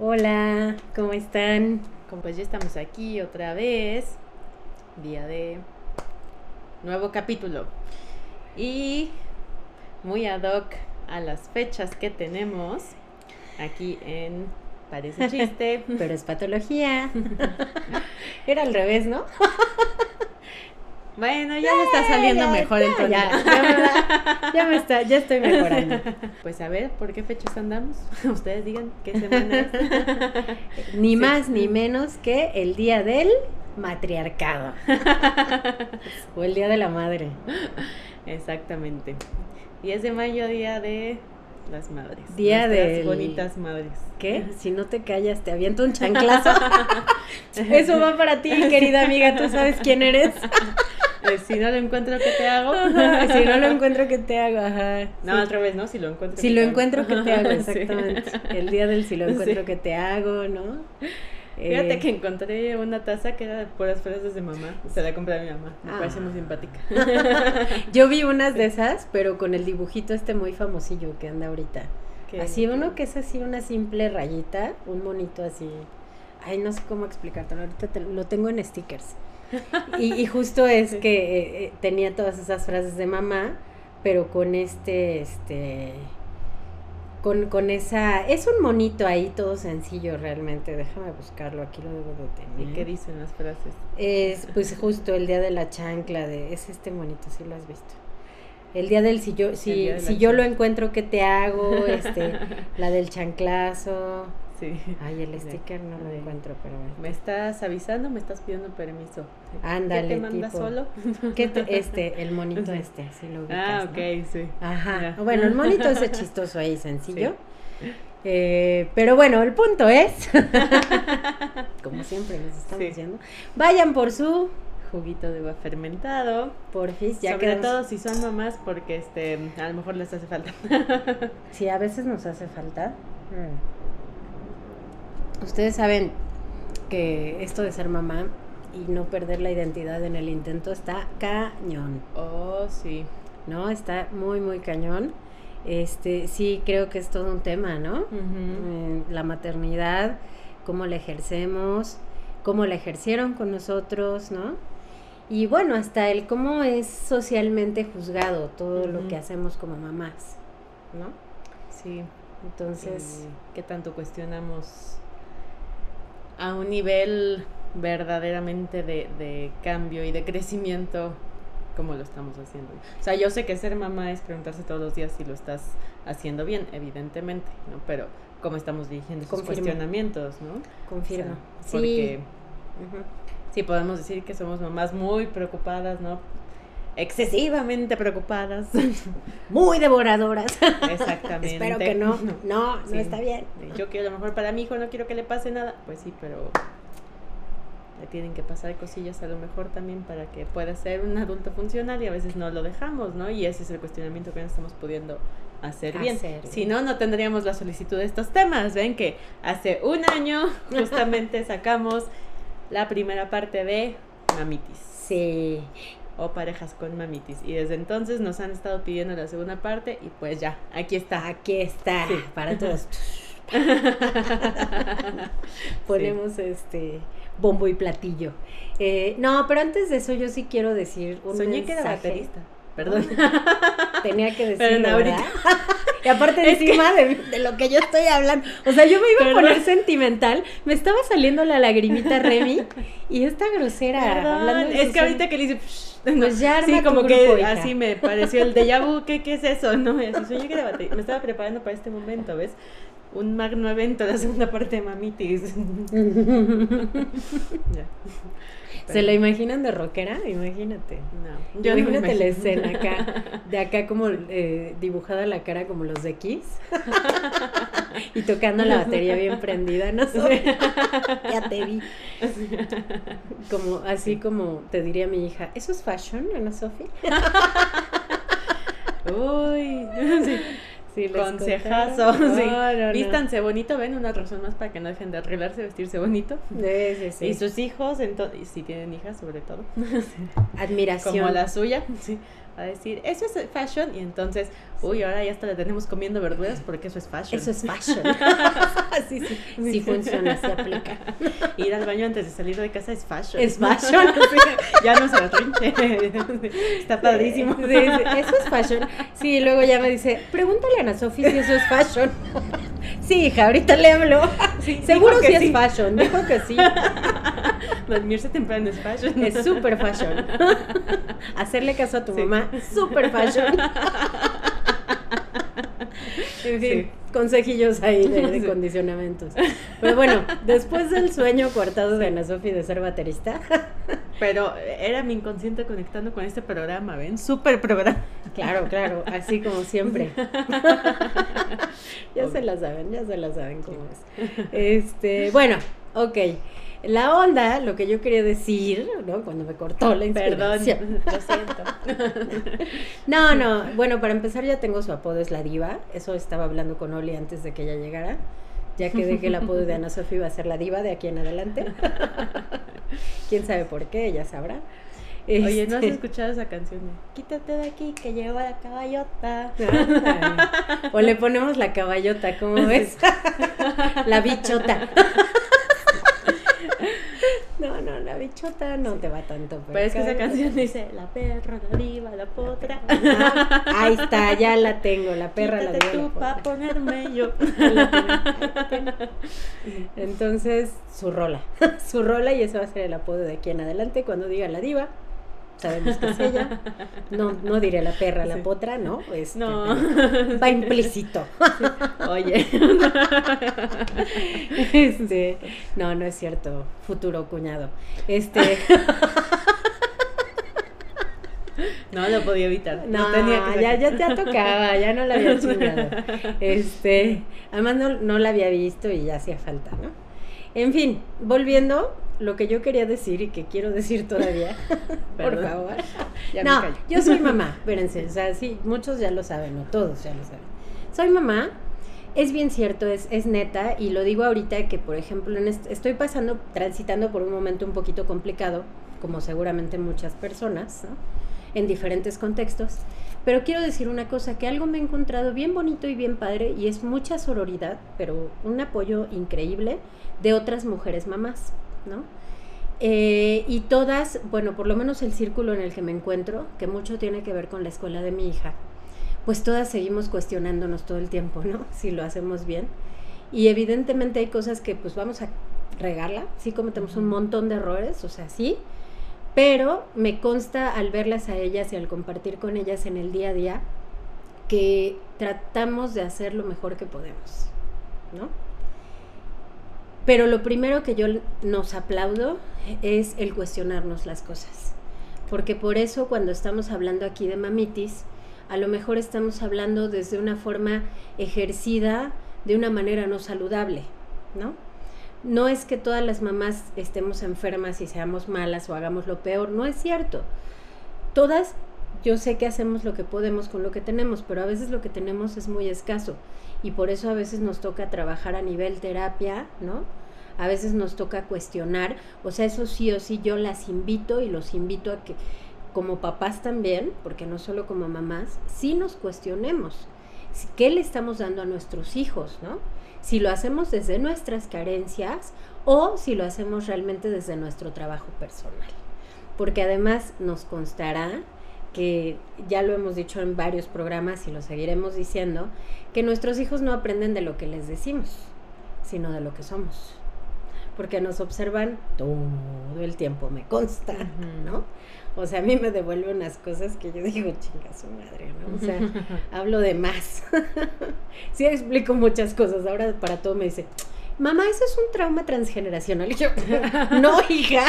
Hola. ¿cómo están? Pues ya estamos aquí otra vez, día de nuevo capítulo. Y muy ad hoc a las fechas que tenemos aquí en Parece chiste. Pero es patología. Era al revés, ¿no? Bueno, ya me está saliendo mejor el tono. Ya, ya, me está, ya estoy mejorando. Pues a ver, ¿por qué fechas andamos? Ustedes digan qué semana es. Ni más ni menos que el día del matriarcado. o el día de la madre. Exactamente. 10 de mayo, día de las madres. Día de bonitas madres. ¿Qué? Si no te callas, te aviento un chanclazo. Eso va para ti, querida amiga. Tú sabes quién eres. Si no lo encuentro, ¿qué te hago? si no lo encuentro, ¿qué te hago? Ajá. No, al revés, ¿no? Si lo encuentro. Si lo encuentro, ¿qué te hago? Exactamente. El día del si lo encuentro, ¿qué te hago? ¿No? Fíjate eh, que encontré una taza que era de puras frases de mamá. Se la compré a mi mamá. Me parece muy simpática. Yo vi unas de esas, pero con el dibujito este muy famosillo que anda ahorita. Así uno que es así una simple rayita, un monito así. Ay, no sé cómo explicártelo. Ahorita lo tengo en stickers. Y, justo es que eh, eh, tenía todas esas frases de mamá, pero con este, este con, con esa... Es un monito ahí todo sencillo realmente. Déjame buscarlo, aquí lo debo de tener. ¿Y qué dicen las frases? Es pues justo el día de la chancla, de, es este monito, si lo has visto. El día del si yo, si, si yo lo encuentro, ¿qué te hago? Este, la del chanclazo. Sí. Ay, el sticker no lo encuentro, pero Me estás avisando, me estás pidiendo permiso. Ándale, ¿Qué te manda solo? ¿Qué este, el monito este, sí lo ubicas, Ah, ok, sí. Ajá. Bueno, el monito ese chistoso ahí, sencillo. Eh, pero bueno, el punto es, como siempre les estamos diciendo, vayan por su juguito de uva fermentado. Porfis, ya Sobre todo si son mamás, porque este, a lo mejor les hace falta. sí, a veces nos hace falta. Mm. Ustedes saben que esto de ser mamá y no perder la identidad en el intento está cañón. Oh, sí. ¿No? Está muy, muy cañón. Este, sí, creo que es todo un tema, ¿no? Eh, la maternidad, cómo la ejercemos, cómo la ejercieron con nosotros, ¿no? Y bueno, hasta el cómo es socialmente juzgado todo lo que hacemos como mamás, ¿no? Sí. Entonces, ¿qué tanto cuestionamos a un nivel verdaderamente de, cambio y de crecimiento como lo estamos haciendo. O sea, yo sé que ser mamá es preguntarse todos los días si lo estás haciendo bien, evidentemente, ¿no? Pero cómo estamos dirigiendo esos cuestionamientos, ¿no? Confirmo. porque sí. podemos decir que somos mamás muy preocupadas, ¿no? Excesivamente preocupadas. Muy devoradoras. Exactamente. Espero que no. No, no, está bien. Yo quiero lo mejor para mi hijo, no quiero que le pase nada. Pues sí, pero le tienen que pasar cosillas a lo mejor también para que pueda ser un adulto funcional y a veces no lo dejamos, ¿no? Y ese es el cuestionamiento que no estamos pudiendo hacer bien. Si no, no tendríamos la solicitud de estos temas. Ven que hace un año justamente sacamos la primera parte de mamitis. Sí, o parejas con mamitis. Y desde entonces nos han estado pidiendo la segunda parte y pues ya, aquí está. Aquí está, para todos. Ponemos este bombo y platillo. Eh, no, pero antes de eso yo sí quiero decir un Soñé que era baterista. Perdón. Tenía que decirlo, pero Y aparte encima de, lo que yo estoy hablando. O sea, yo me iba a poner sentimental. Me estaba saliendo la lagrimita Remy. Y esta grosera. Hablando es que ahorita que le dice. Pues ya sí, como que así me pareció el déjà vu. ¿Qué, qué es eso? No, así soñé que era Me estaba preparando para este momento, ¿ves? Un magno evento, la segunda parte de Mamitis. ¿Se la imaginan de rockera? Imagínate. No, yo Imagínate la escena acá, de acá como eh, dibujada la cara como los de Kiss. y tocando la batería bien prendida, no sé. ya te vi. Como, así como te diría mi hija, ¿eso es fashion, Ana Sofía? Uy, sí. Consejazo. Vístanse bonito, ven una razón más para que no dejen de arreglarse, vestirse bonito. Sí, sí, Y sus hijos, entonces, si tienen hijas sobre todo. Admiración. Como la suya, sí a decir, eso es fashion, y entonces, uy, ahora ya hasta la tenemos comiendo verduras porque eso es fashion. Eso es fashion. sí, sí, sí funciona, se aplica. Ir al baño antes de salir de casa es fashion. Es fashion. ya no se rinche. Está padrísimo. Sí, eso es fashion. Sí, luego ya me dice, pregúntale a Ana Sofía si eso es fashion. sí, hija, ahorita le hablo. Seguro sí es fashion, dijo que sí. Dormirse temprano es fashion. Es súper fashion. Hacerle caso a tu mamá super fashion. en fin, consejillos ahí de, condicionamientos. Pero bueno, después del sueño cortado de Ana Sofi de ser baterista. Pero era mi inconsciente conectando con este programa, ¿ven? Super programa. Claro, claro, así como siempre. ya se la saben, ya se la saben cómo es. Este, bueno, ok. La onda, lo que yo quería decir, ¿no? Cuando me cortó la inspiración. Perdón, lo siento. no, no, bueno, para empezar ya tengo su apodo, es la diva. Eso estaba hablando con Oli antes de que ella llegara. Ya que dejé el apodo de Ana Sofía iba a ser la diva de aquí en adelante. Quién sabe por qué, ella sabrá. Oye, ¿no has este escuchado esa canción? Quítate de aquí, que llegó la caballota. o le ponemos la caballota, ¿cómo ves? la bichota. No, no, la bichota no te va tanto. Pero, es que esa canción dice la perra, la diva, la potra. ahí está, ya la tengo, la perra, la diva. tú para ponerme yo. Entonces, su rola. Su rola y ese va a ser el apodo de aquí en adelante cuando diga la diva sabemos que es ella. No, no diré la perra, la potra, ¿no? Este, no. Va implícito. Oye. Este, no, no es cierto. Futuro cuñado. Este. No lo podía evitar. No, tenía que ya, ya te tocaba, ya no la había chingado. Este, además no, no la había visto y ya hacía falta, ¿no? En fin, volviendo, lo que yo quería decir y que quiero decir todavía, por favor. no, yo soy mamá, espérense, o sea, sí, muchos ya lo saben, o todos ya lo saben. Soy mamá, es bien cierto, es, es neta, y lo digo ahorita que, por ejemplo, en estoy pasando, transitando por un momento un poquito complicado, como seguramente muchas personas, ¿no? en diferentes contextos. Pero quiero decir una cosa, que algo me he encontrado bien bonito y bien padre, y es mucha sororidad, pero un apoyo increíble de otras mujeres mamás. ¿No? Eh, y todas, bueno, por lo menos el círculo en el que me encuentro, que mucho tiene que ver con la escuela de mi hija, pues todas seguimos cuestionándonos todo el tiempo, ¿no? Si lo hacemos bien. Y evidentemente hay cosas que pues vamos a regarla, sí cometemos un montón de errores, o sea, sí, pero me consta al verlas a ellas y al compartir con ellas en el día a día que tratamos de hacer lo mejor que podemos, ¿no? Pero lo primero que yo nos aplaudo es el cuestionarnos las cosas. Porque por eso cuando estamos hablando aquí de mamitis, a lo mejor estamos hablando desde una forma ejercida, de una manera no saludable, ¿no? No es que todas las mamás estemos enfermas y seamos malas o hagamos lo peor, no es cierto. Todas, yo sé que hacemos lo que podemos con lo que tenemos, pero a veces lo que tenemos es muy escaso y por eso a veces nos toca trabajar a nivel terapia, ¿no? A veces nos toca cuestionar, o sea, eso sí o sí yo las invito y los invito a que como papás también, porque no solo como mamás, sí nos cuestionemos qué le estamos dando a nuestros hijos, ¿no? Si lo hacemos desde nuestras carencias o si lo hacemos realmente desde nuestro trabajo personal. Porque además nos constará que ya lo hemos dicho en varios programas y lo seguiremos diciendo, que nuestros hijos no aprenden de lo que les decimos, sino de lo que somos. porque nos observan todo el tiempo, me consta, ¿no? O sea, a mí me devuelve unas cosas que yo digo, chinga su madre, ¿no? O sea, hablo de más. sí explico muchas cosas. Ahora para todo me dice, mamá, eso es un trauma transgeneracional. Y yo, no, hija.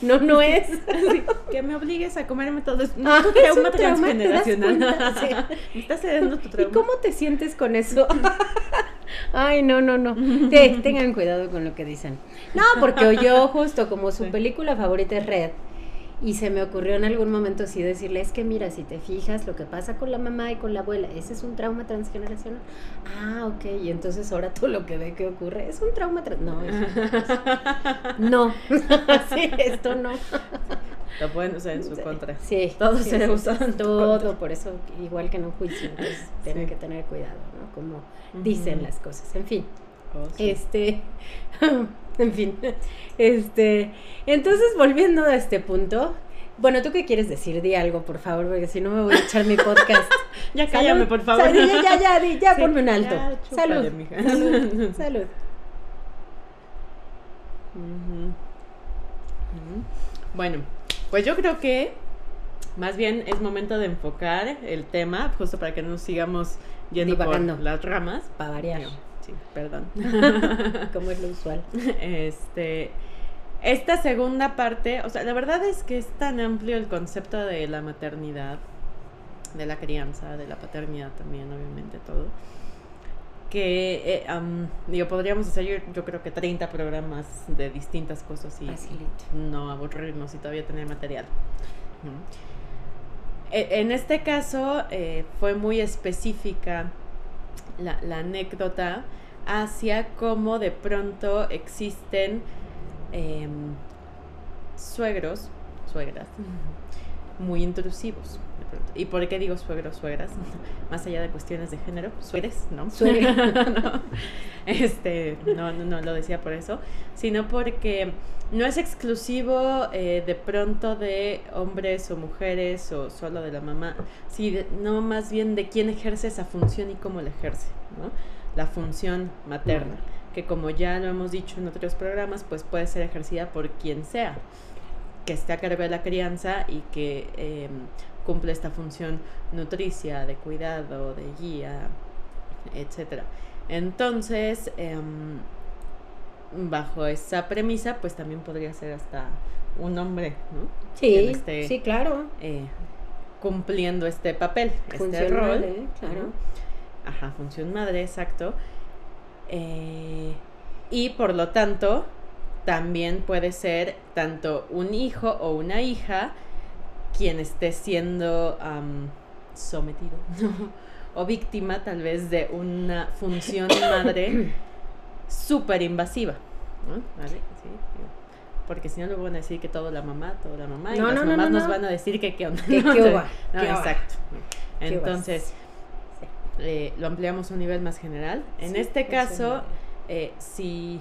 No, no es. que me obligues a comerme todo. No, ah, es trauma transgeneracional. Me estás cediendo tu trauma. ¿Y cómo te sientes con eso? Ay, no, no, no. tengan cuidado con lo que dicen. No, porque oyó justo como su película favorita es Red. Y se me ocurrió en algún momento sí decirle, es que mira, si te fijas lo que pasa con la mamá y con la abuela, ese es un trauma transgeneracional. Ah, ok, y entonces ahora tú lo que ve que ocurre es un trauma trans... No, no, sí, esto no. Lo pueden usar en su contra. Sí. Todo se usa Todo, por eso, igual que en un juicio, entonces tienen que tener cuidado, ¿no? Como dicen las cosas. En fin. Oh, este, en fin. Este, entonces volviendo a este punto, bueno, ¿tú qué quieres decir? Di algo, por favor, porque si no me voy a echar mi podcast. ya cállame, por favor. ya, ya, ya, ya, ponme un alto. salud. salud. salud. Bueno, pues yo creo que más bien es momento de enfocar el tema, justo para que no nos sigamos yendo por las ramas. Para variar. Sí, perdón. Como es lo usual. Este, esta segunda parte, o sea, la verdad es que es tan amplio el concepto de la maternidad, de la crianza, de la paternidad también, obviamente, todo. Que, eh, digo, podríamos hacer yo, creo que 30 programas de distintas cosas y no aburrirnos y todavía tener material. E, en este caso eh, fue muy específica la, anécdota hacia cómo de pronto existen em, suegros, suegras, muy intrusivos. ¿Y por qué digo suegros, suegras? Más allá de cuestiones de género, suegres, ¿no? no. Este, no, no, no lo decía por eso, sino porque no es exclusivo eh, de pronto de hombres o mujeres o solo de la mamá, sino más bien de quién ejerce esa función y cómo la ejerce, ¿no? La función materna, que como ya lo hemos dicho en otros programas, pues puede ser ejercida por quien sea, que esté a cargo de la crianza y que em, cumple esta función nutricia, de cuidado, de guía, etc. Entonces, em, bajo esa premisa, pues también podría ser hasta un hombre, ¿no? Sí, sí, claro. Eh, cumpliendo este papel, este rol. claro. Ajá, función madre, exacto. Eh, y por lo tanto, también puede ser tanto un hijo o una hija quien esté siendo sometido o víctima tal vez de una función madre súper invasiva. ¿no? ¿Vale? Sí, porque si no luego van a decir que todo la mamá, todo la mamá, y las mamás nos van a decir que qué onda. Que qué va. exacto. Entonces, eh, lo ampliamos a un nivel más general. En este caso, eh, si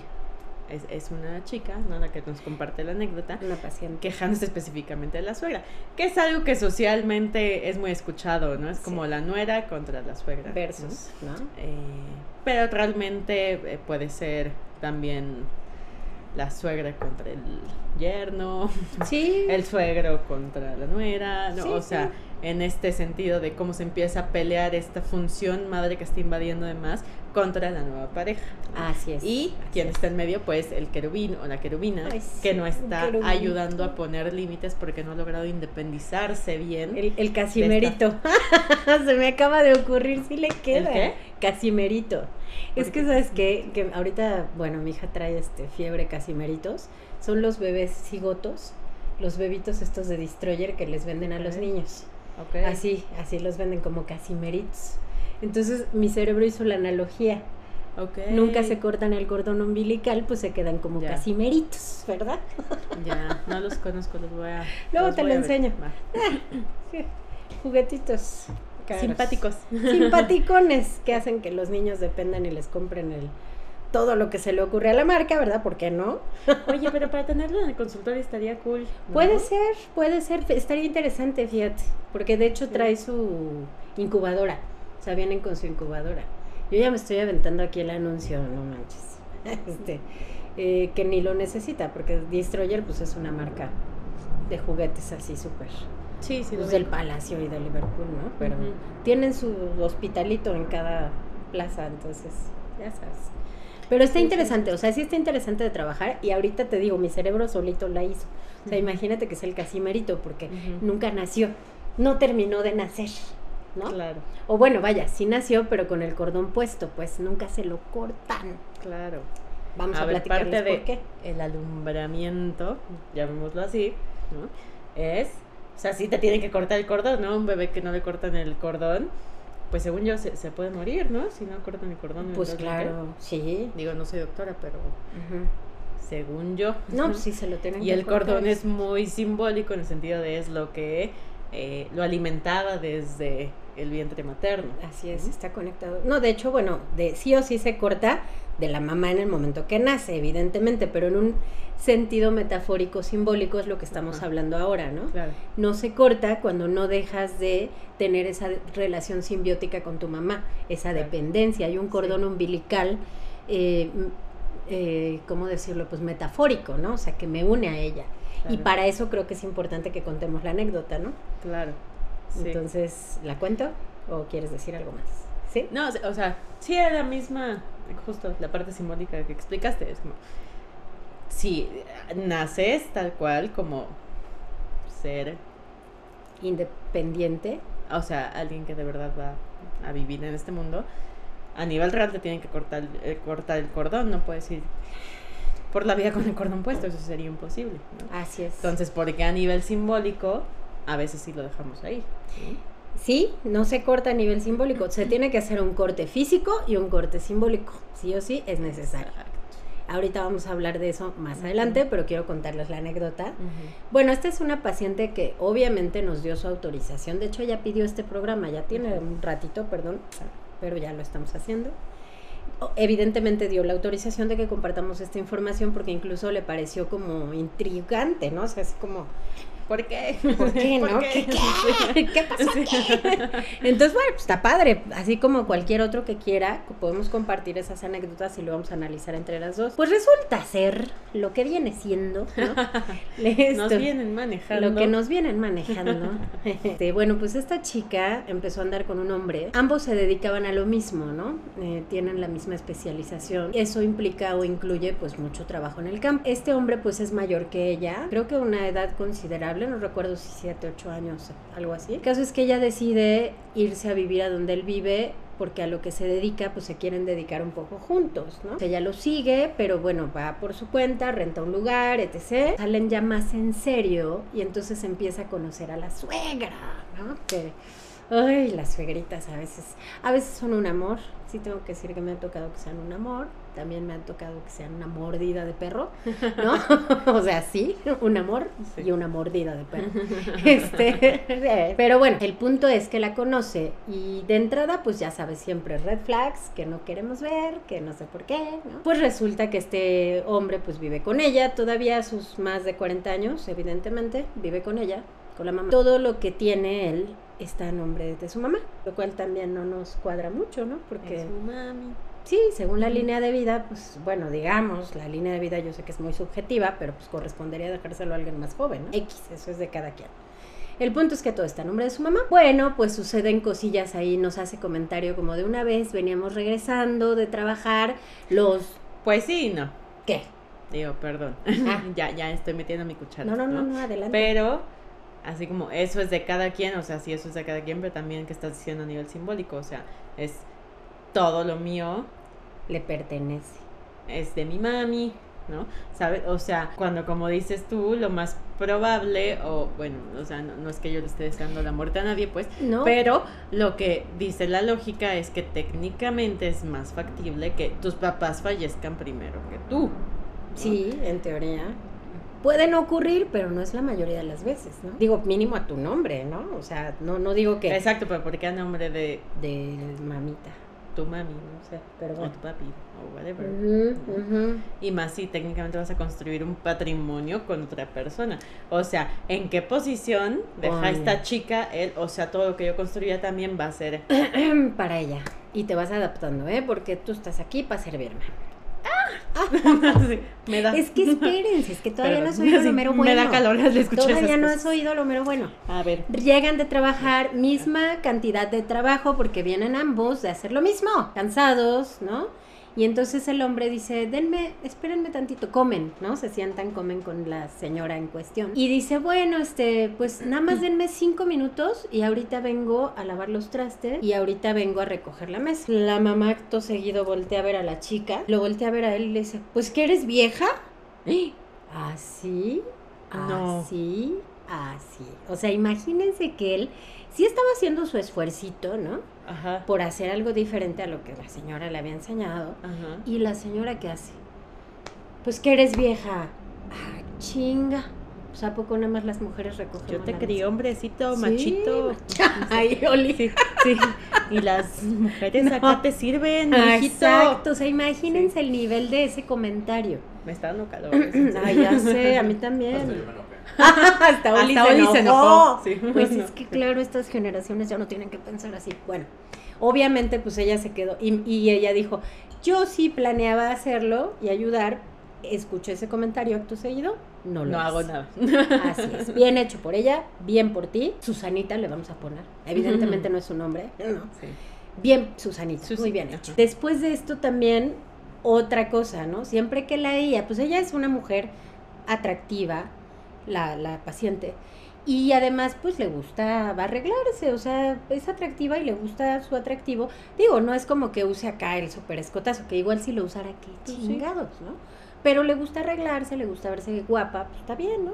es, es, una chica, ¿no? La que nos comparte la anécdota. Una paciente. Quejándose específicamente de la suegra. Que es algo que socialmente es muy escuchado, ¿no? Es como la nuera contra la suegra. Versus, ¿no? Eh, pero realmente eh, puede ser también la suegra contra el yerno. Sí. El suegro contra la nuera. ¿no? o sea en este sentido de cómo se empieza a pelear esta función madre que está invadiendo además contra la nueva pareja. Así es. Y quien está en medio, pues el querubín o la querubina, que no está ayudando a poner límites porque no ha logrado independizarse bien. El, casimerito. se me acaba de ocurrir, si le queda. ¿El qué? Casimerito. Es que, ¿sabes qué? Que ahorita, bueno, mi hija trae este fiebre casimeritos. Son los bebés cigotos, los bebitos estos de Destroyer que les venden a los niños. Así, así los venden como casimeritos. Entonces mi cerebro hizo la analogía. Nunca se cortan el cordón umbilical, pues se quedan como casimeritos, ¿verdad? Ya, no los conozco, los voy a. Luego te lo enseño. juguetitos. Simpáticos. Simpaticones que hacen que los niños dependan y les compren el, todo lo que se le ocurre a la marca, ¿verdad? ¿Por qué no? Oye, pero para tenerlo en el consultorio estaría cool. Puede ser, puede ser, estaría interesante, fíjate, porque de hecho trae su incubadora, sea, vienen con su incubadora. Yo ya me estoy aventando aquí el anuncio, no manches. este, eh, que ni lo necesita, porque Destroyer pues es una marca de juguetes así súper. Sí, sí. Pues, del Palacio y de Liverpool, ¿no? Pero tienen su hospitalito en cada plaza, entonces, ya sabes. Pero está interesante, o sea, sí está interesante de trabajar y ahorita te digo, mi cerebro solito la hizo. O sea, imagínate que es el casimerito porque nunca nació, no terminó de nacer, ¿no? Claro. O bueno, vaya, sí nació, pero con el cordón puesto, pues nunca se lo cortan. Claro. Vamos a, a parte de por qué. El alumbramiento, llamémoslo así, ¿no? Es, o sea, sí te tienen que cortar el cordón, ¿no? Un bebé que no le cortan el cordón, pues según yo se, se, puede morir, ¿no? Si no cortan el cordón. Pues claro, sí. Digo, no soy doctora, pero según yo. No, pues sí se lo tienen Y el cordón es muy simbólico en el sentido de es lo que eh, lo alimentaba desde el vientre materno. Así es, está conectado. No, de hecho, bueno, de sí o sí se corta de la mamá en el momento que nace, evidentemente, pero en un sentido metafórico, simbólico es lo que estamos hablando ahora, ¿no? Claro. No se corta cuando no dejas de tener esa relación simbiótica con tu mamá, esa dependencia. Hay un cordón umbilical, eh, eh, ¿cómo decirlo? Pues metafórico, ¿no? O sea, que me une a ella. Y para eso creo que es importante que contemos la anécdota, ¿no? Claro. Entonces, ¿la cuento o quieres decir algo más? ¿Sí? No, o sea, sí es la misma, justo la parte simbólica que explicaste, es como, si naces tal cual como ser independiente, o sea, alguien que de verdad va a vivir en este mundo, a nivel real te tienen que cortar, eh, cortar el cordón, no puedes ir por la vida con el cordón puesto, eso sería imposible. Así es. Entonces, porque a nivel simbólico, a veces sí lo dejamos ahí. ¿sí? no se corta a nivel simbólico, se tiene que hacer un corte físico y un corte simbólico, sí o sí es necesario. Ahorita vamos a hablar de eso más adelante, pero quiero contarles la anécdota. Bueno, esta es una paciente que obviamente nos dio su autorización, de hecho ella pidió este programa, ya tiene un ratito, perdón, pero ya lo estamos haciendo. Evidentemente dio la autorización de que compartamos esta información porque incluso le pareció como intrigante, ¿no? O sea, es como, ¿Por qué? ¿Por qué, no? qué? ¿Qué, pasó Entonces, bueno, pues está padre. Así como cualquier otro que quiera, podemos compartir esas anécdotas y lo vamos a analizar entre las dos. Pues resulta ser lo que viene siendo, ¿no? nos vienen manejando. Lo que nos vienen manejando. Este, bueno, pues esta chica empezó a andar con un hombre. Ambos se dedicaban a lo mismo, ¿no? Eh, tienen la misma especialización. Eso implica o incluye, pues, mucho trabajo en el campo. Este hombre, pues, es mayor que ella. Creo que una edad considerable no recuerdo si 7, 8 años, algo así. El caso es que ella decide irse a vivir a donde él vive porque a lo que se dedica, pues se quieren dedicar un poco juntos, ¿no? Ella lo sigue, pero bueno, va por su cuenta, renta un lugar, etc. Salen ya más en serio y entonces empieza a conocer a la suegra, ¿no? Que, ay, las suegritas a veces, a veces son un amor, sí tengo que decir que me ha tocado que sean un amor, también me ha tocado que sean una mordida de perro, ¿no? o sea, sí, un amor y una mordida de perro. este, pero bueno, el punto es que la conoce y de entrada, pues ya sabes, siempre red flags que no queremos ver, que no sé por qué, ¿no? Pues resulta que este hombre pues vive con ella, todavía a sus más de 40 años, evidentemente, vive con ella, con la mamá. Todo lo que tiene él está a nombre de su mamá, lo cual también no nos cuadra mucho, ¿no? Porque... su mami. Sí, según la línea de vida, pues bueno, digamos, la línea de vida yo sé que es muy subjetiva, pero pues correspondería dejárselo a alguien más joven, ¿no? X, eso es de cada quien. El punto es que todo está a nombre de su mamá. Bueno, pues suceden cosillas ahí, nos hace comentario como de una vez veníamos regresando de trabajar, los... Pues sí, no. ¿Qué? Digo, perdón. Ah. ya, ya estoy metiendo mi cuchara. No, no, no, no, adelante. Pero así como eso es de cada quien, o sea, sí, eso es de cada quien, pero también que estás diciendo a nivel simbólico, o sea, es todo lo mío. Le pertenece. Es de mi mami, ¿no? ¿Sabes? O sea, cuando como dices tú, lo más probable, o bueno, o sea, no, es que yo le esté deseando la muerte a nadie, pues, no. pero lo que dice la lógica es que técnicamente es más factible que tus papás fallezcan primero que tú. Sí, en teoría pueden ocurrir, pero no es la mayoría de las veces, ¿no? Digo, mínimo a tu nombre, ¿no? O sea, no, no digo que... Exacto, pero ¿por qué a nombre de... De mamita. Tu mami, no sé, perdón. O tu papi, o whatever. Y más si técnicamente vas a construir un patrimonio con otra persona. O sea, ¿en qué posición deja esta chica él? O sea, todo lo que yo construya también va a ser... Para ella. Y te vas adaptando, ¿eh? Porque tú estás aquí para servirme. Me da. Es que espérense, es que todavía no has oído lo mero bueno. Me da calor al escuchar Todavía no has oído lo mero bueno. A ver. Llegan de trabajar, misma cantidad de trabajo, porque vienen ambos de hacer lo mismo, cansados, ¿no? Y entonces el hombre dice, denme, espérenme tantito, comen, ¿no? Se sientan, comen con la señora en cuestión. Y dice, bueno, este, pues nada más denme cinco minutos y ahorita vengo a lavar los trastes y ahorita vengo a recoger la mesa. La mamá acto seguido voltea a ver a la chica, lo voltea a ver a él y le dice, pues que eres vieja. ¿Así? No. ¿Así? Así. O sea, imagínense que él sí estaba haciendo su esfuercito, ¿no? Ajá. Por hacer algo diferente a lo que la señora le había enseñado. Ajá. Y la señora, ¿qué hace? Pues que eres vieja. Ah, chinga. Pues a poco nada más las mujeres recogen. Yo te crié hombrecito, machito. Ay, Oli. Sí, Y las mujeres acá te sirven, Exacto. O sea, imagínense el nivel de ese comentario. Me está dando calor. Ay, ya sé, a mí también. Hasta se, enojó. Pues es que claro, estas generaciones ya no tienen que pensar así. Bueno, obviamente pues ella se quedó y, y ella dijo, yo sí planeaba hacerlo y ayudar, escuché ese comentario acto seguido, no lo No hago nada. Así es. Bien hecho por ella, bien por ti. Susanita le vamos a poner. Evidentemente no es su nombre. No. Bien, Susanita. muy bien hecho. Después de esto también, otra cosa, ¿no? Siempre que la veía, pues ella es una mujer atractiva, la, la paciente. Y además, pues le gusta, va a arreglarse, o sea, es atractiva y le gusta su atractivo. Digo, no es como que use acá el super escotazo, que igual si lo usara, pues chingados, ¿no? Pero le gusta arreglarse, le gusta verse guapa, pues está bien, ¿no?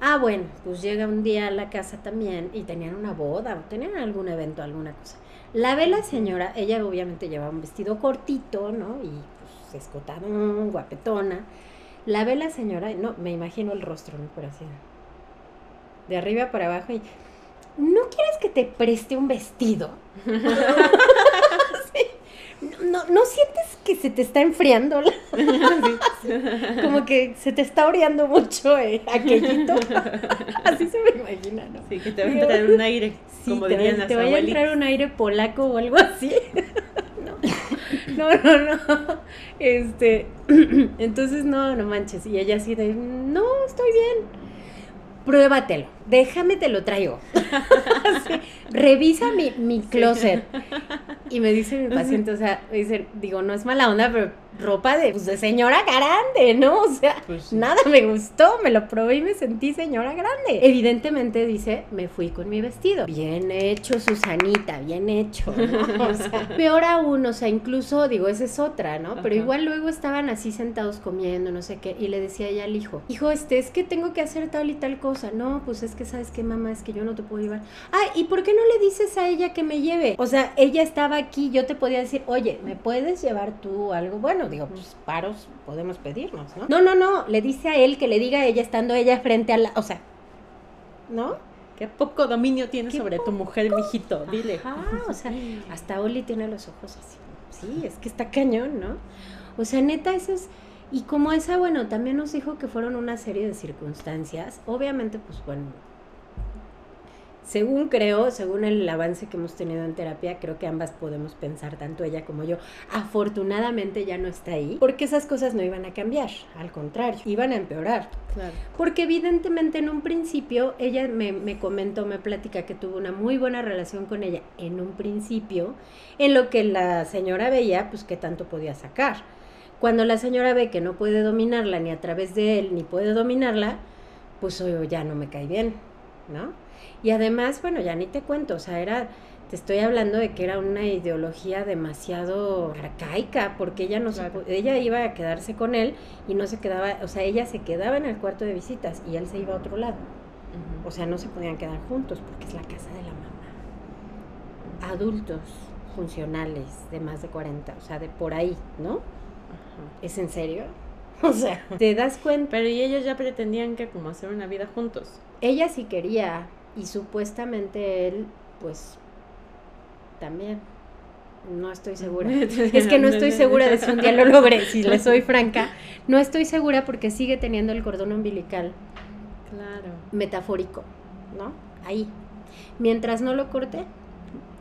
Ah, bueno, pues llega un día a la casa también y tenían una boda o tenían algún evento, alguna cosa. La ve la señora, ella obviamente llevaba un vestido cortito, ¿no? Y pues escotado, guapetona la ve la señora, no, me imagino el rostro, ¿no? Por así. De arriba para abajo y. ¿No quieres que te preste un vestido? no, no, sientes que se te está enfriando? Como que se te está oreando mucho eh, aquellito. Así se me imagina, ¿no? Sí, que te va a entrar un aire, como te, dirían te vaya a entrar un aire polaco o algo así. no, no, no. Este, entonces no, no manches. Y ella así de, no, estoy bien. Pruébatelo, déjame te lo traigo. revisa mi, mi closet. Y me dice mi paciente, o sea, dice, digo, no es mala onda, pero ropa de, pues, de señora grande, ¿no? O sea, pues nada me gustó, me lo probé y me sentí señora grande. Evidentemente dice, me fui con mi vestido. Bien hecho, Susanita, bien hecho. O sea, peor aún, o sea, incluso, digo, esa es otra, ¿no? Pero igual luego estaban así sentados comiendo, no sé qué, y le decía ella al hijo, hijo, este, es que tengo que hacer tal y tal cosa. No, pues es que, ¿sabes qué, mamá? Es que yo no te puedo llevar. Ah, ¿y por qué no le dices a ella que me lleve? O sea, ella estaba aquí, yo te podía decir, oye, ¿me puedes llevar tú algo? Bueno, digo, pues paros podemos pedirnos, ¿no? No, no, no, le dice a él que le diga a ella estando ella frente a la, o sea, ¿no? Qué poco dominio tienes sobre tu mujer, mijito, dile. Ah, o sea, hasta Oli tiene los ojos así. Sí, es que está cañón, ¿no? O sea, neta, eso es... Y como esa, bueno, también nos dijo que fueron una serie de circunstancias. Obviamente, pues bueno, según creo, según el avance que hemos tenido en terapia, creo que ambas podemos pensar, tanto ella como yo, afortunadamente ya no está ahí, porque esas cosas no iban a cambiar, al contrario, iban a empeorar. Claro. Porque evidentemente en un principio, ella me, me comentó, me platica que tuvo una muy buena relación con ella en un principio, en lo que la señora veía, pues que tanto podía sacar. Cuando la señora ve que no puede dominarla ni a través de él, ni puede dominarla, pues ya no me cae bien, ¿no? Y además, bueno, ya ni te cuento, o sea, era, te estoy hablando de que era una ideología demasiado arcaica, porque ella no ella iba a quedarse con él y no se quedaba, o sea, ella se quedaba en el cuarto de visitas y él se iba a otro lado. O sea, no se podían quedar juntos porque es la casa de la mamá. Adultos funcionales de más de 40, o sea, de por ahí, ¿no? ¿Es en serio? O sea, ¿te das cuenta? Pero y ellos ya pretendían que como hacer una vida juntos. Ella sí quería, y supuestamente él, pues, también. No estoy segura. es que no estoy segura de si un día lo logré, si le soy franca. No estoy segura porque sigue teniendo el cordón umbilical. Claro. Metafórico, ¿no? Ahí. Mientras no lo corte,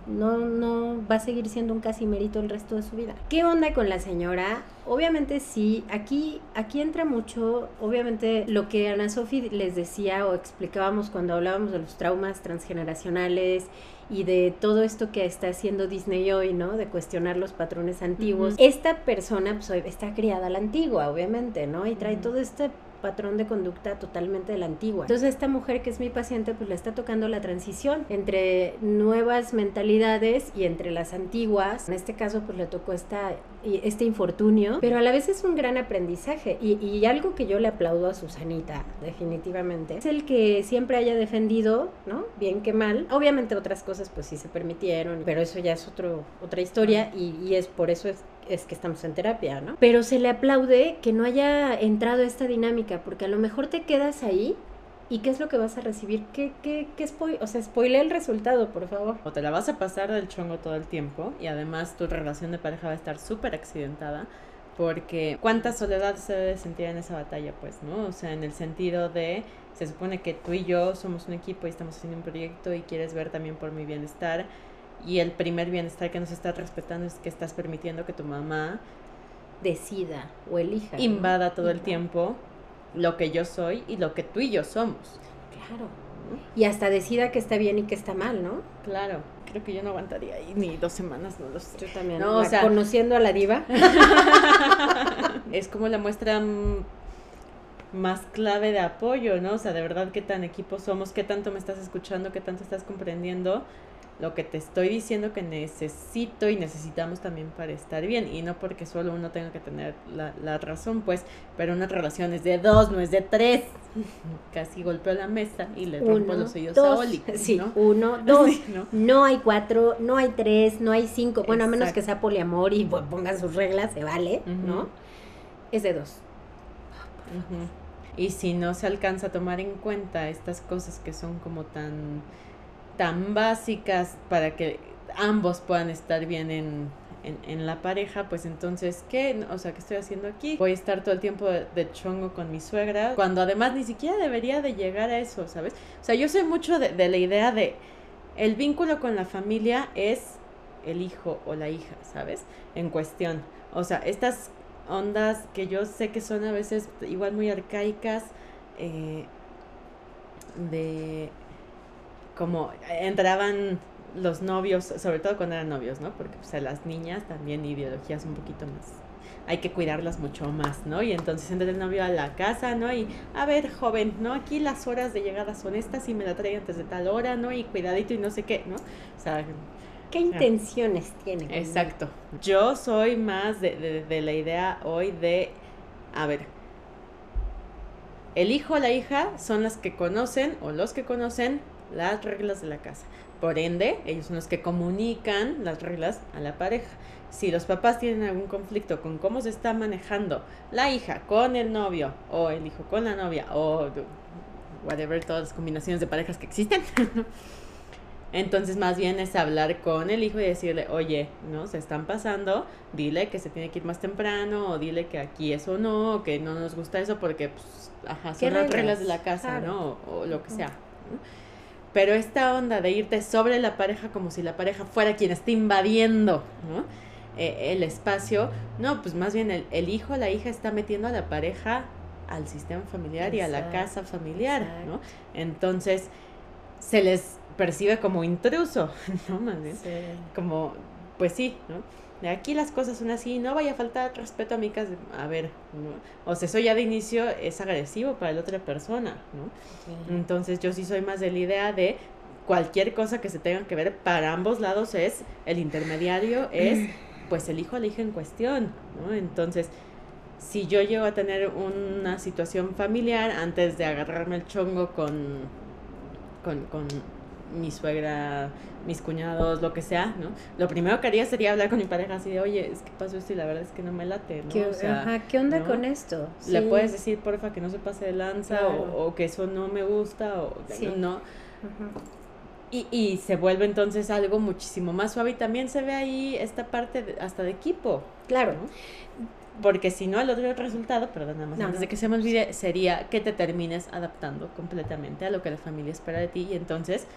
no, no va a seguir siendo un casimerito el resto de su vida. ¿Qué onda con la señora? Obviamente sí, aquí, aquí entra mucho, obviamente lo que Ana Sofi les decía o explicábamos cuando hablábamos de los traumas transgeneracionales y de todo esto que está haciendo Disney hoy, ¿no? De cuestionar los patrones antiguos. Esta persona pues, está criada a la antigua, obviamente, ¿no? Y trae todo este patrón de conducta totalmente de la antigua. Entonces esta mujer que es mi paciente pues le está tocando la transición entre nuevas mentalidades y entre las antiguas. En este caso pues le tocó esta, este infortunio, pero a la vez es un gran aprendizaje y, algo que yo le aplaudo a Susanita definitivamente es el que siempre haya defendido, ¿no? Bien que mal. Obviamente otras cosas pues sí se permitieron, pero eso ya es otro, otra historia y, y es por eso es es que estamos en terapia, ¿no? Pero se le aplaude que no haya entrado esta dinámica, porque a lo mejor te quedas ahí ¿Y qué es lo que vas a recibir? ¿Qué, qué, qué spoil O sea, spoile el resultado, por favor. O te la vas a pasar del chongo todo el tiempo y además tu relación de pareja va a estar súper accidentada porque cuánta soledad se debe sentir en esa batalla, pues, ¿no? O sea, en el sentido de, se supone que tú y yo somos un equipo y estamos haciendo un proyecto y quieres ver también por mi bienestar y el primer bienestar que nos está respetando es que estás permitiendo que tu mamá decida o elija. Invada todo el tiempo lo que yo soy y lo que tú y yo somos. Claro. Y hasta decida que está bien y que está mal, ¿no? Claro. Creo que yo no aguantaría ahí ni dos semanas, no lo sé. Yo también. No, o sea, conociendo a la diva. es como la muestra más clave de apoyo, ¿no? O sea, de verdad qué tan equipo somos, qué tanto me estás escuchando, qué tanto estás comprendiendo lo que te estoy diciendo que necesito y necesitamos también para estar bien. Y no porque solo uno tenga que tener la, razón, pues, pero una relación es de dos, no es de tres. Casi golpeo la mesa y le rompo los sellos a Oli. Sí, uno, dos. ¿no? hay cuatro, no hay tres, no hay cinco. Bueno, a menos que sea poliamor y pues, pongan sus reglas, se vale, ¿no? Es de dos. Y si no se alcanza a tomar en cuenta estas cosas que son como tan tan básicas para que ambos puedan estar bien en, en, la pareja, pues entonces, ¿qué? O sea, ¿qué estoy haciendo aquí? Voy a estar todo el tiempo de, chongo con mi suegra, cuando además ni siquiera debería de llegar a eso, ¿sabes? O sea, yo soy mucho de, de la idea de el vínculo con la familia es el hijo o la hija, ¿sabes? En cuestión. O sea, estas ondas que yo sé que son a veces igual muy arcaicas, eh, de como entraban los novios, sobre todo cuando eran novios, ¿no? Porque pues, a las niñas también ideologías un poquito más. Hay que cuidarlas mucho más, ¿no? Y entonces entra el novio a la casa, ¿no? Y, a ver, joven, ¿no? Aquí las horas de llegada son estas y me la traen antes de tal hora, ¿no? Y cuidadito y no sé qué, ¿no? O sea... ¿Qué intenciones tiene? Exacto. Yo soy más de, de, de la idea hoy de, a ver, el hijo o la hija son las que conocen o los que conocen las reglas de la casa. Por ende, ellos son los que comunican las reglas a la pareja. Si los papás tienen algún conflicto con cómo se está manejando la hija con el novio o el hijo con la novia o whatever, todas las combinaciones de parejas que existen, entonces más bien es hablar con el hijo y decirle, oye, ¿no? Se están pasando, dile que se tiene que ir más temprano o dile que aquí eso no, o que no nos gusta eso porque, pues, ajá, son las reglas de la casa, ¿no? O, lo que sea. Pero esta onda de irte sobre la pareja como si la pareja fuera quien esté invadiendo eh, el espacio, no, pues más bien el, hijo o la hija está metiendo a la pareja al sistema familiar y a la casa familiar, ¿no? Entonces se les percibe como intruso, ¿no? Más bien, como, pues sí, ¿no? De aquí las cosas son así, no vaya a faltar respeto a mi casa. A ver, o sea, eso ya de inicio es agresivo para la otra persona, ¿no? Entonces yo sí soy más de la idea de cualquier cosa que se tenga que ver para ambos lados es el intermediario, es pues el hijo o la hija en cuestión, ¿no? Entonces, si yo llego a tener una situación familiar antes de agarrarme el chongo con, con, con mi suegra, mis cuñados, lo que sea, ¿no? Lo primero que haría sería hablar con mi pareja así de, oye, es que pasó esto y la verdad es que no me late, ¿no? ¿Qué, ajá, ¿qué onda con esto? Le puedes decir, porfa, que no se pase de lanza o, que eso no me gusta o no. Y, y, se vuelve entonces algo muchísimo más suave y también se ve ahí esta parte hasta de equipo. Claro. Porque si no, el otro resultado, perdón, nada más antes de que se me olvide, sería que te termines adaptando completamente a lo que la familia espera de ti y entonces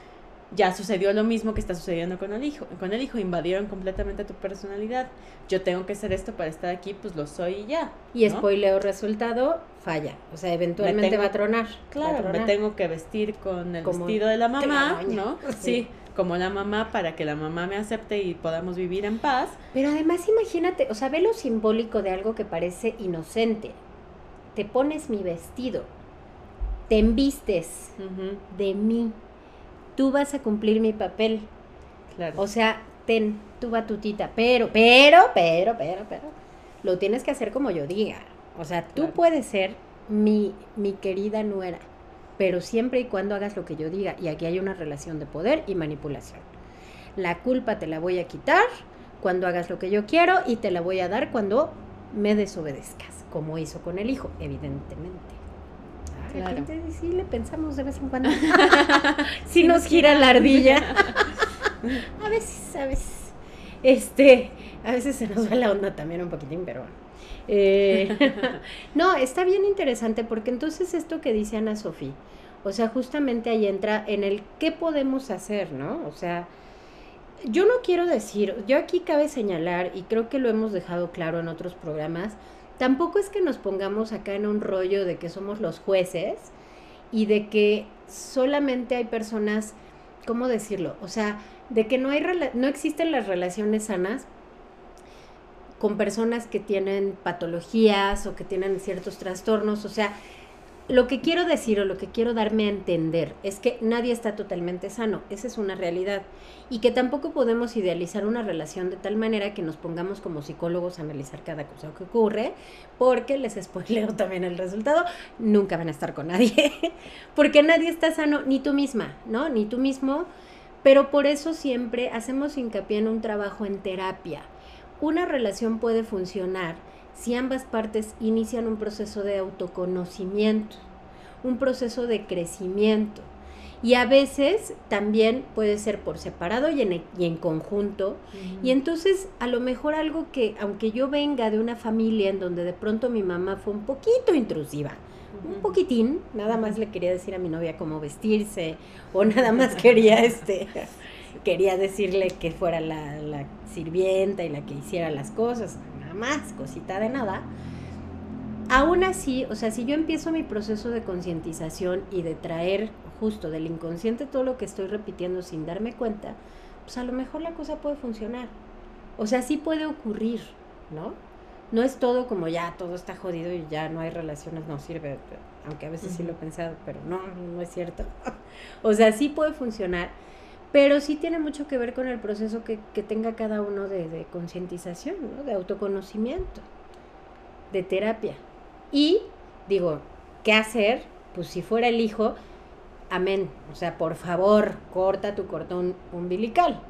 ya sucedió lo mismo que está sucediendo con el hijo. Con el hijo invadieron completamente tu personalidad. Yo tengo que hacer esto para estar aquí, pues lo soy y ya. Y spoileo resultado, falla. O sea, eventualmente va a tronar. Claro, me tengo que vestir con el vestido de la mamá, ¿no? Sí. como la mamá para que la mamá me acepte y podamos vivir en paz. Pero además imagínate, o sea, ve lo simbólico de algo que parece inocente. Te pones mi vestido, te envistes de mí tú vas a cumplir mi papel. Claro. O sea, ten tu batutita, pero, pero, pero, pero, pero, lo tienes que hacer como yo diga. O sea, tú puedes ser mi, mi querida nuera, pero siempre y cuando hagas lo que yo diga. Y aquí hay una relación de poder y manipulación. La culpa te la voy a quitar cuando hagas lo que yo quiero y te la voy a dar cuando me desobedezcas, como hizo con el hijo, evidentemente. Claro. sí le pensamos de vez en cuando. si nos gira la ardilla. a veces, a veces. Este, a veces se nos va la onda también un poquitín, pero bueno. Eh, no, está bien interesante porque entonces esto que dice Ana Sofía, o sea, justamente ahí entra en el qué podemos hacer, ¿no? O sea, yo no quiero decir, yo aquí cabe señalar, y creo que lo hemos dejado claro en otros programas, tampoco es que nos pongamos acá en un rollo de que somos los jueces y de que solamente hay personas, ¿cómo decirlo? O sea, de que no, hay no existen las relaciones sanas con personas que tienen patologías o que tienen ciertos trastornos, o sea, lo que quiero decir o lo que quiero darme a entender es que nadie está totalmente sano, esa es una realidad, y que tampoco podemos idealizar una relación de tal manera que nos pongamos como psicólogos a analizar cada cosa que ocurre, porque les spoileo también el resultado, nunca van a estar con nadie, porque nadie está sano, ni tú misma, ¿no? Ni tú mismo, pero por eso siempre hacemos hincapié en un trabajo en terapia. Una relación puede funcionar si ambas partes inician un proceso de autoconocimiento, un proceso de crecimiento. Y a veces también puede ser por separado y en, y en conjunto. Y entonces a lo mejor algo que, aunque yo venga de una familia en donde de pronto mi mamá fue un poquito intrusiva, un poquitín, nada más le quería decir a mi novia cómo vestirse, o nada más quería este quería decirle que fuera la, la sirvienta y la que hiciera las cosas más, cosita de nada. Aún así, o sea, si yo empiezo mi proceso de concientización y de traer justo del inconsciente todo lo que estoy repitiendo sin darme cuenta, pues a lo mejor la cosa puede funcionar. O sea, sí puede ocurrir, ¿no? No es todo como ya todo está jodido y ya no hay relaciones, no sirve, aunque a veces sí lo he pensado, pero no, no es cierto. o sea, sí puede funcionar pero sí tiene mucho que ver con el proceso que, tenga cada uno de, concientización, ¿no? de autoconocimiento, de terapia. Y digo, ¿qué hacer? Pues si fuera el hijo, amén. O sea, por favor, corta tu cordón umbilical,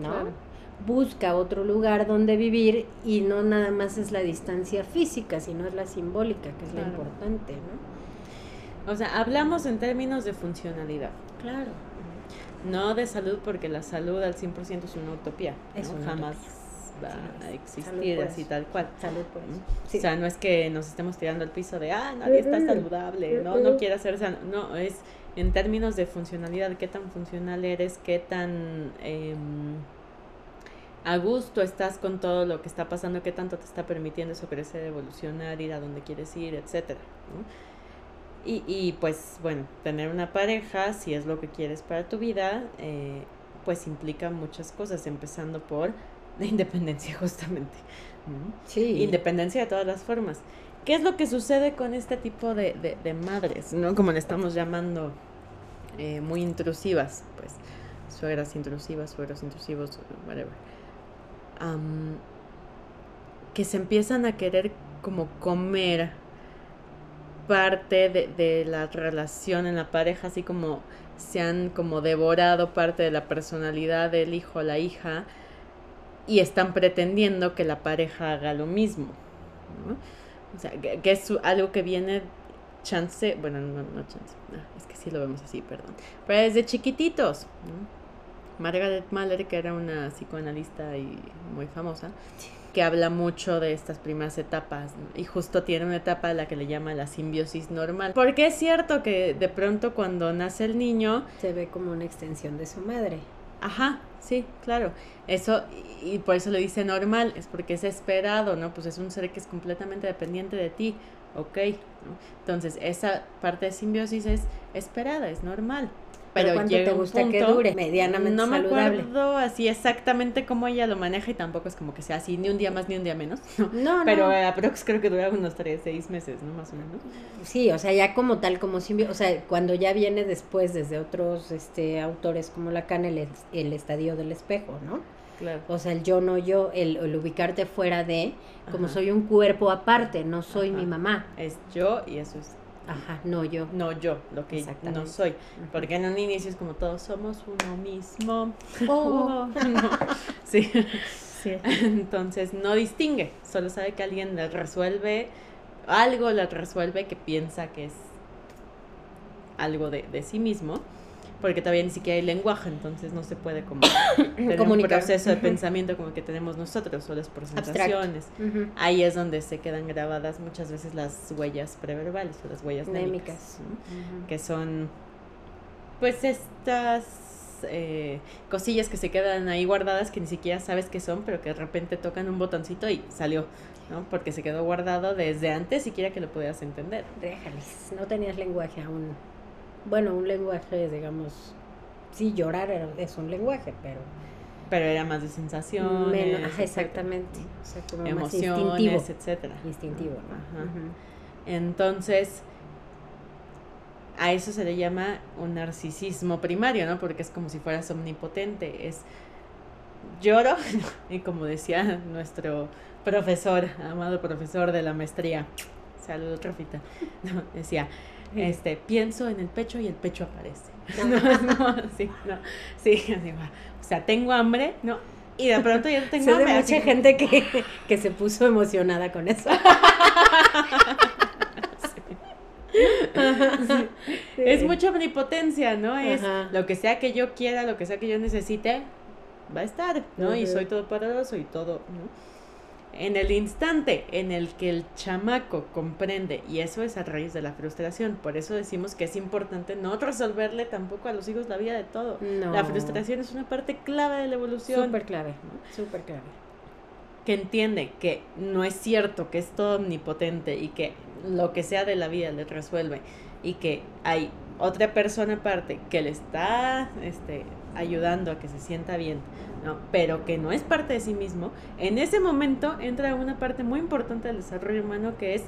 ¿no? Busca otro lugar donde vivir y no nada más es la distancia física, sino es la simbólica, que es la importante, ¿no? O sea, hablamos en términos de funcionalidad. Claro no de salud, porque la salud al 100% es una utopía. Eso jamás va a existir así tal cual. Salud O sea, no es que nos estemos tirando al piso de, ah, nadie está saludable, no, no quiere hacer sano. No, es en términos de funcionalidad, qué tan funcional eres, qué tan em, a gusto estás con todo lo que está pasando, qué tanto te está permitiendo eso crecer, evolucionar, ir a donde quieres ir, etcétera. Y, y pues bueno, tener una pareja, si es lo que quieres para tu vida, eh, pues implica muchas cosas, empezando por la independencia justamente. Sí. Independencia de todas las formas. ¿Qué es lo que sucede con este tipo de, de, madres, ¿no? Como le estamos llamando, eh, muy intrusivas, pues, suegras intrusivas, suegros intrusivos, whatever. que se empiezan a querer como comer parte de, de, la relación en la pareja, así como se han como devorado parte de la personalidad del hijo o la hija y están pretendiendo que la pareja haga lo mismo. O sea, que, es algo que viene chance, bueno, no, no chance, es que sí lo vemos así, perdón, pero desde chiquititos. Margaret Mahler, que era una psicoanalista y muy famosa, que habla mucho de estas primeras etapas y justo tiene una etapa a la que le llama la simbiosis normal. Porque es cierto que de pronto cuando nace el niño se ve como una extensión de su madre. Ajá, sí, claro. Eso, y por eso lo dice normal, es porque es esperado, ¿no? Pues es un ser que es completamente dependiente de ti, ok. Entonces, esa parte de simbiosis es esperada, es normal. Pero, ¿cuánto te gusta que dure? Medianamente no saludable. me acuerdo así exactamente cómo ella lo maneja y tampoco es como que sea así, ni un día más ni un día menos. No, no. Pero aprox creo que dura unos tres, seis meses, ¿no? Más o menos. Sí, o sea, ya como tal, como simbio, o sea, cuando ya viene después desde otros este autores como Lacan, el, el estadio del espejo, ¿no? Claro. O sea, el yo no yo, el, ubicarte fuera de, como soy un cuerpo aparte, no soy mi mamá. Es yo y eso es Ajá, no yo. No yo, lo que no soy. Porque en un inicio es como todos somos uno mismo. Oh. sí. sí. Entonces no distingue, solo sabe que alguien le resuelve algo, le resuelve que piensa que es algo de, de sí mismo porque todavía ni siquiera hay lenguaje, entonces no se puede como tener un proceso de pensamiento como que tenemos nosotros, o las presentaciones. Ahí es donde se quedan grabadas muchas veces las huellas preverbales o las huellas némicas, que son pues estas eh, cosillas que se quedan ahí guardadas que ni siquiera sabes qué son, pero que de repente tocan un botoncito y salió. ¿no? Porque se quedó guardado desde antes siquiera que lo pudieras entender. Déjales, no tenías lenguaje aún bueno, un lenguaje, digamos, sí, llorar es un lenguaje, pero... Pero era más de sensaciones. exactamente. O sea, como Emociones, más instintivo, etcétera. Instintivo, Entonces, a eso se le llama un narcisismo primario, ¿no? Porque es como si fueras omnipotente. Es lloro, y como decía nuestro profesor, amado profesor de la maestría, saludo Trofita, no, decía, este, pienso en el pecho y el pecho aparece. No, sí, no, sí, o sea, tengo hambre, ¿no? Y de pronto ya no tengo hambre. Hay mucha gente que, que se puso emocionada con eso. Es mucha omnipotencia, ¿no? Es lo que sea que yo quiera, lo que sea que yo necesite, va a estar, ¿no? Y soy todo poderoso y todo, ¿no? En el instante en el que el chamaco comprende, y eso es a raíz de la frustración, por eso decimos que es importante no resolverle tampoco a los hijos la vida de todo. La frustración es una parte clave de la evolución. Súper clave, súper clave. Que entiende que no es cierto, que es todo omnipotente y que lo que sea de la vida le resuelve y que hay otra persona aparte que le está este, ayudando a que se sienta bien ¿no? pero que no es parte de sí mismo, en ese momento entra una parte muy importante del desarrollo humano que es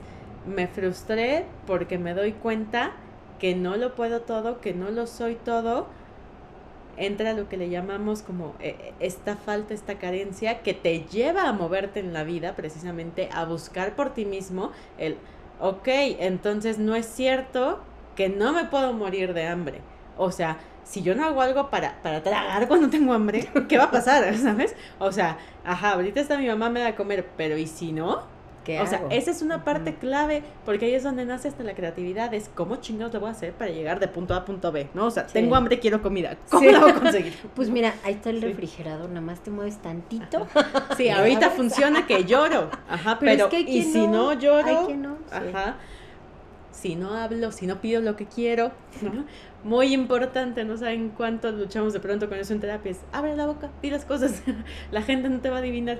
me frustré porque me doy cuenta que no lo puedo todo, que no lo soy todo, entra lo que le llamamos como eh, esta falta, esta carencia que te lleva a moverte en la vida, precisamente a buscar por ti mismo el, ok, entonces no es cierto que no me puedo morir de hambre. O sea, si yo no hago algo para, para tragar cuando tengo hambre, ¿qué va a pasar? ¿Sabes? O sea, ajá, ahorita está mi mamá me da a comer, pero ¿y si no? ¿Qué o sea, esa es una parte clave, porque ahí es donde nace hasta la creatividad, es cómo chingados le voy a hacer para llegar de punto A a punto B, ¿no? O sea, tengo hambre, quiero comida, ¿cómo lo voy a conseguir? Pues mira, ahí está el refrigerador, nada más te mueves tantito. Sí, ahorita funciona que lloro, ajá, pero, y si no, lloro, ajá, si no hablo, si no pido lo que quiero, ¿no? muy importante, no saben cuánto luchamos de pronto con eso en terapias. Abre la boca, di las cosas, la gente no te va a adivinar.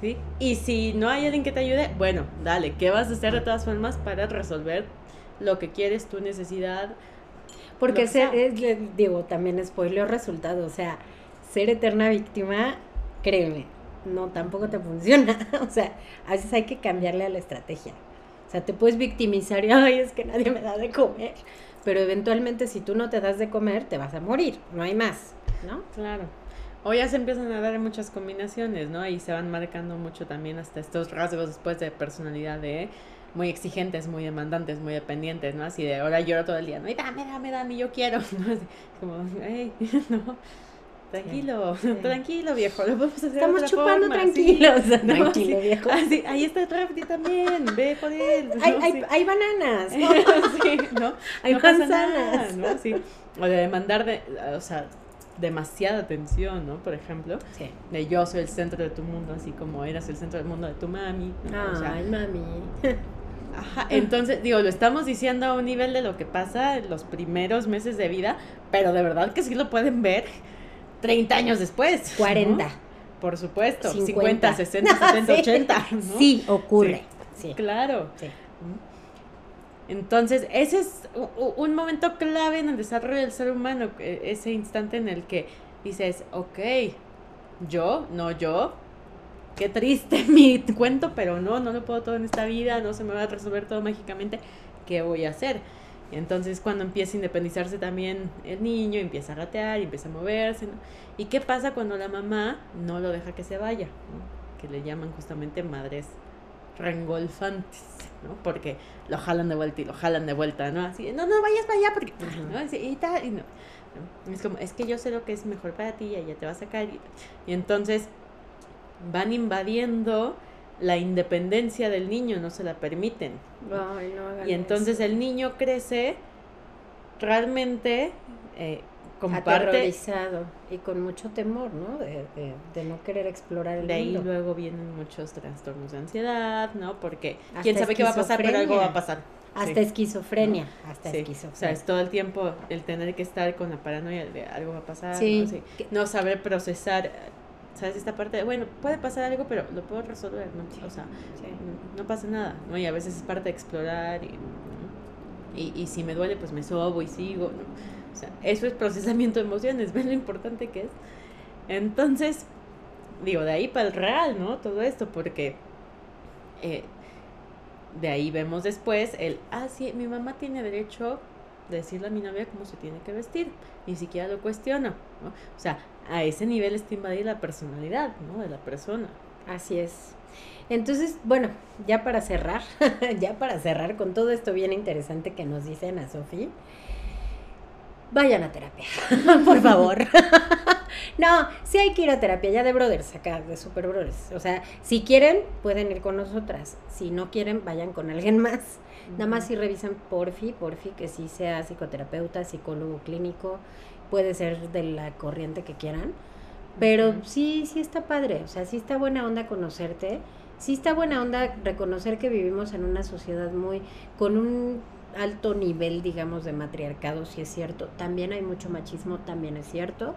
¿Sí? Y si no hay alguien que te ayude, bueno, dale, ¿qué vas a hacer de todas formas para resolver lo que quieres, tu necesidad? Porque ser, es, digo, también spoiler resultado, o sea, ser eterna víctima, créeme, no, tampoco te funciona. o sea, a veces hay que cambiarle a la estrategia. Sea, te puedes victimizar y, ay, es que nadie me da de comer pero eventualmente si tú no te das de comer, te vas a morir, no hay más, ¿no? Claro. O ya se empiezan a dar muchas combinaciones, ¿no? Y se van marcando mucho también hasta estos rasgos después de personalidad de muy exigentes, muy demandantes, muy dependientes, ¿no? Así de ahora lloro todo el día, ¿no? Y dame, dame, dame, yo quiero, ¿no? como, hey, no, Tranquilo, tranquilo, viejo. Lo podemos hacer Estamos chupando tranquilos. Tranquilo, viejo. ahí está el también. Ve por él. Hay, hay, hay, bananas. sí, ¿no? Hay manzanas. ¿no? Sí. O de demandar de, o sea, demasiada atención, ¿no? Por ejemplo, Sí. de yo soy el centro de tu mundo, así como eras el centro del mundo de tu mami. ¿no? O sea, Ay, mami. Ajá, entonces, digo, lo estamos diciendo a un nivel de lo que pasa en los primeros meses de vida, pero de verdad que sí lo pueden ver 30 años después. ¿no? 40. Por supuesto, 50, 50, 60, 70, Sí. 80. ¿no? Sí, ocurre. Sí. Claro. Entonces, ese es un momento clave en el desarrollo del ser humano, e- ese instante en el que dices, ok, yo, no yo, qué triste mi cuento, pero no, no lo puedo todo en esta vida, no se me va a resolver todo mágicamente, ¿qué voy a hacer? Y entonces cuando empieza a independizarse también el niño, empieza a gatear, empieza a moverse, ¿no? ¿Y qué pasa cuando la mamá no lo deja que se vaya? ¿no? Que le llaman justamente madres rengolfantes, ¿no? Porque lo jalan de vuelta y lo jalan de vuelta, ¿no? Así, no, no vayas para allá porque. ¿no? Así, y tal, y no. ¿no? Es como, es que yo sé lo que es mejor para ti y ella te va a sacar. Y, y entonces van invadiendo la independencia del niño, no se la permiten. Y entonces eso. el niño crece realmente eh, como parte aterrorizado y con mucho temor, ¿no? De, de- de no querer explorar el De ahí mundo. luego vienen muchos trastornos de ansiedad, ¿no? Porque Hasta quién sabe qué va a pasar, pero algo va a pasar. Hasta Sí. esquizofrenia, hasta Sí, esquizofrenia. O sea, es todo el tiempo el tener que estar con la paranoia de algo va a pasar, Sí. ¿no? Sí. No saber procesar, ¿sabes? Esta parte de, bueno, puede pasar algo, pero lo puedo resolver, ¿no? O sea, Sí. no pasa nada, ¿no? Y a veces es parte de explorar y, ¿no? y, y si me duele, pues me sobo y sigo, ¿no? O sea, eso es procesamiento de emociones, ven lo importante que es. Entonces, digo, de ahí para el real, ¿no? Todo esto, porque eh, de ahí vemos después el, ah, sí, mi mamá tiene derecho de decirle a mi novia cómo se tiene que vestir, ni siquiera lo cuestiona, ¿no? O sea, a ese nivel está invadida la personalidad, ¿no? De la persona. Así es. Entonces, bueno, ya para cerrar, ya para cerrar con todo esto bien interesante que nos dicen a Sofi, vayan a terapia, por favor. no, sí hay que ir a terapia, ya de brothers acá, de super brothers. O sea, si quieren, pueden ir con nosotras. Si no quieren, vayan con alguien más. Nada más si revisan porfi, porfi, que sí sea psicoterapeuta, psicólogo clínico, puede ser de la corriente que quieran. Pero Ujú. sí, sí está padre, o sea, sí está buena onda conocerte, sí está buena onda reconocer que vivimos en una sociedad muy, con un alto nivel, digamos, de matriarcado, sí es cierto, también hay mucho machismo, también es cierto.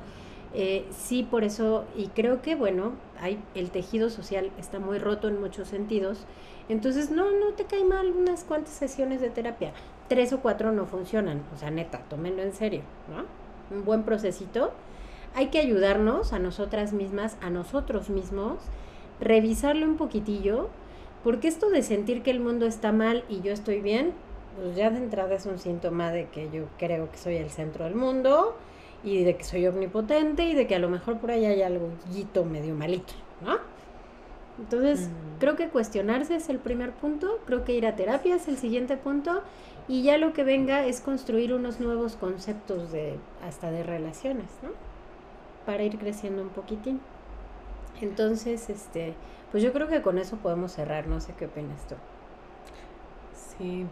Eh, sí, por eso, y creo que, bueno, hay, el tejido social está muy roto en muchos sentidos, entonces no, no te cae mal unas cuantas sesiones de terapia, tres o cuatro no funcionan, o sea, neta, tómenlo en serio, ¿no? Un buen procesito hay que ayudarnos a nosotras mismas, a nosotros mismos, revisarlo un poquitillo, porque esto de sentir que el mundo está mal y yo estoy bien, pues ya de entrada es un síntoma de que yo creo que soy el centro del mundo y de que soy omnipotente y de que a lo mejor por ahí hay algo medio malito, ¿no? Entonces, Mm. creo que cuestionarse es el primer punto, creo que ir a terapia es el siguiente punto y ya lo que venga es construir unos nuevos conceptos de hasta de relaciones, ¿no? Para ir creciendo un poquitín. Entonces, este, pues yo creo que con eso podemos cerrar, no sé qué opinas tú. Sí.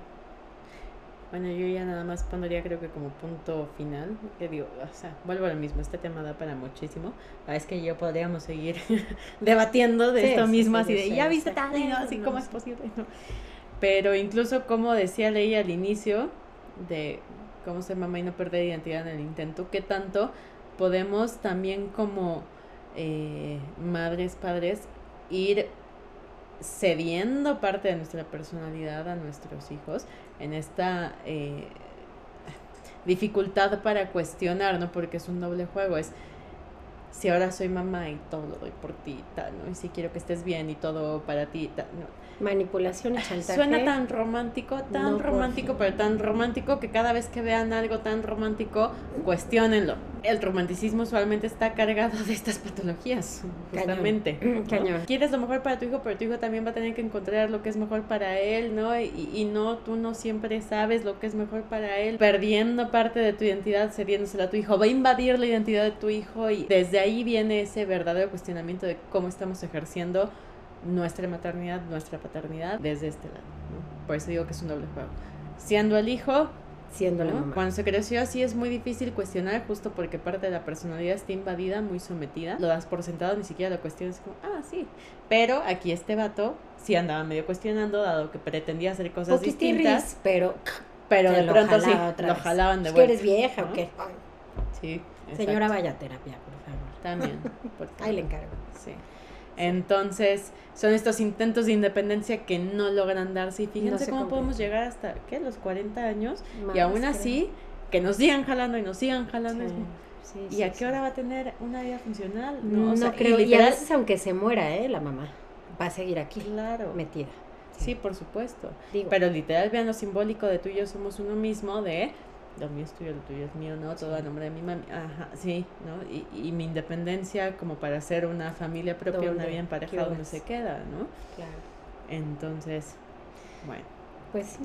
Bueno, yo ya nada más pondría creo que como punto final, que digo, o sea, vuelvo a lo mismo, este tema da para muchísimo. Ah, Es que yo podríamos seguir debatiendo de Sí, esto sí, mismo, sí, así de, ya viste tal, y no, así cómo es posible, ¿no? Pero incluso como decía Leí al inicio de cómo ser mamá y no perder identidad en el intento, qué tanto podemos también como eh, madres, padres, ir cediendo parte de nuestra personalidad a nuestros hijos en esta eh, dificultad para cuestionar, ¿no? Porque es un doble juego, es si ahora soy mamá y todo lo doy por ti tal, ¿no? Y si quiero que estés bien y todo para ti tal, ¿no? Manipulación y chantaje. Suena tan romántico, tan No, romántico, pero tan romántico que cada vez que vean algo tan romántico, cuestionenlo. El romanticismo usualmente está cargado de estas patologías, Cañón. justamente. ¿no? Cañón. Quieres lo mejor para tu hijo, pero tu hijo también va a tener que encontrar lo que es mejor para él, ¿no? Y, y no, tú no siempre sabes lo que es mejor para él, perdiendo parte de tu identidad, cediéndosela a tu hijo, va a invadir la identidad de tu hijo y desde ahí viene ese verdadero cuestionamiento de cómo estamos ejerciendo nuestra maternidad, nuestra paternidad desde este lado. ¿no? Por eso digo que es un doble juego. Siendo el hijo, siendo la mamá. Cuando se creció así es muy difícil cuestionar justo porque parte de la personalidad está invadida, muy sometida. Lo das por sentado, ni siquiera lo cuestionas como, ah, sí. Pero aquí este vato sí andaba medio cuestionando, dado que pretendía hacer cosas distintas. pero, pero de pronto sí, lo jalaban de vuelta. ¿Es que eres vieja o qué? Sí. Señora, vaya a terapia, por favor. También. Ahí le encargo. Sí. Entonces, son estos intentos de independencia que no logran darse. Y fíjense cómo podemos llegar hasta, ¿qué? Los 40 años. y aún así, que nos sigan jalando y nos sigan jalando. ¿Y a qué hora va a tener una vida funcional? No, no creo. Y, a veces, aunque se muera, ¿eh? La mamá va a seguir aquí. Claro. Metida. Sí, por supuesto. Pero literal, vean lo simbólico de tú y yo somos uno mismo, de lo mío es tuyo, lo tuyo es mío, ¿no? Todo a nombre de mi mami. Ajá, sí, ¿no? Y, y, mi independencia como para hacer una familia propia, una vida en pareja donde se queda, ¿no? Claro. Entonces, bueno. Pues sí.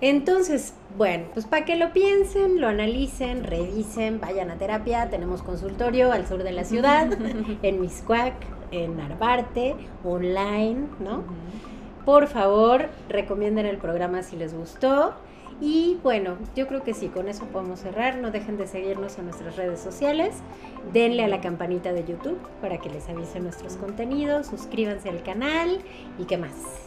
Entonces, bueno, pues para que lo piensen, lo analicen, revisen, vayan a terapia. Tenemos consultorio al sur de la ciudad, en Miscuac, en Narvarte, online, ¿no? Por favor, recomienden el programa si les gustó. Y bueno, yo creo que sí, con eso podemos cerrar. No dejen de seguirnos en nuestras redes sociales. Denle a la campanita de YouTube para que les avise nuestros contenidos. Suscríbanse al canal. ¿Y qué más?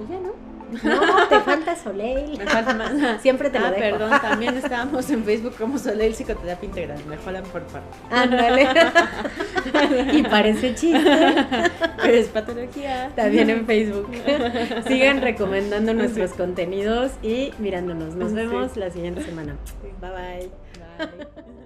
Y ya, ¿no? No, te falta Soleil. Me falta más. Siempre te lo ah, dejo. perdón, también estábamos en Facebook como Soleil Psicoterapia Integral. Me jolan por parte. Ándale. y parece chiste. Pero es patología. También en Facebook. Sigan recomendando nuestros contenidos y mirándonos. Nos vemos la siguiente semana. Bye bye. Bye.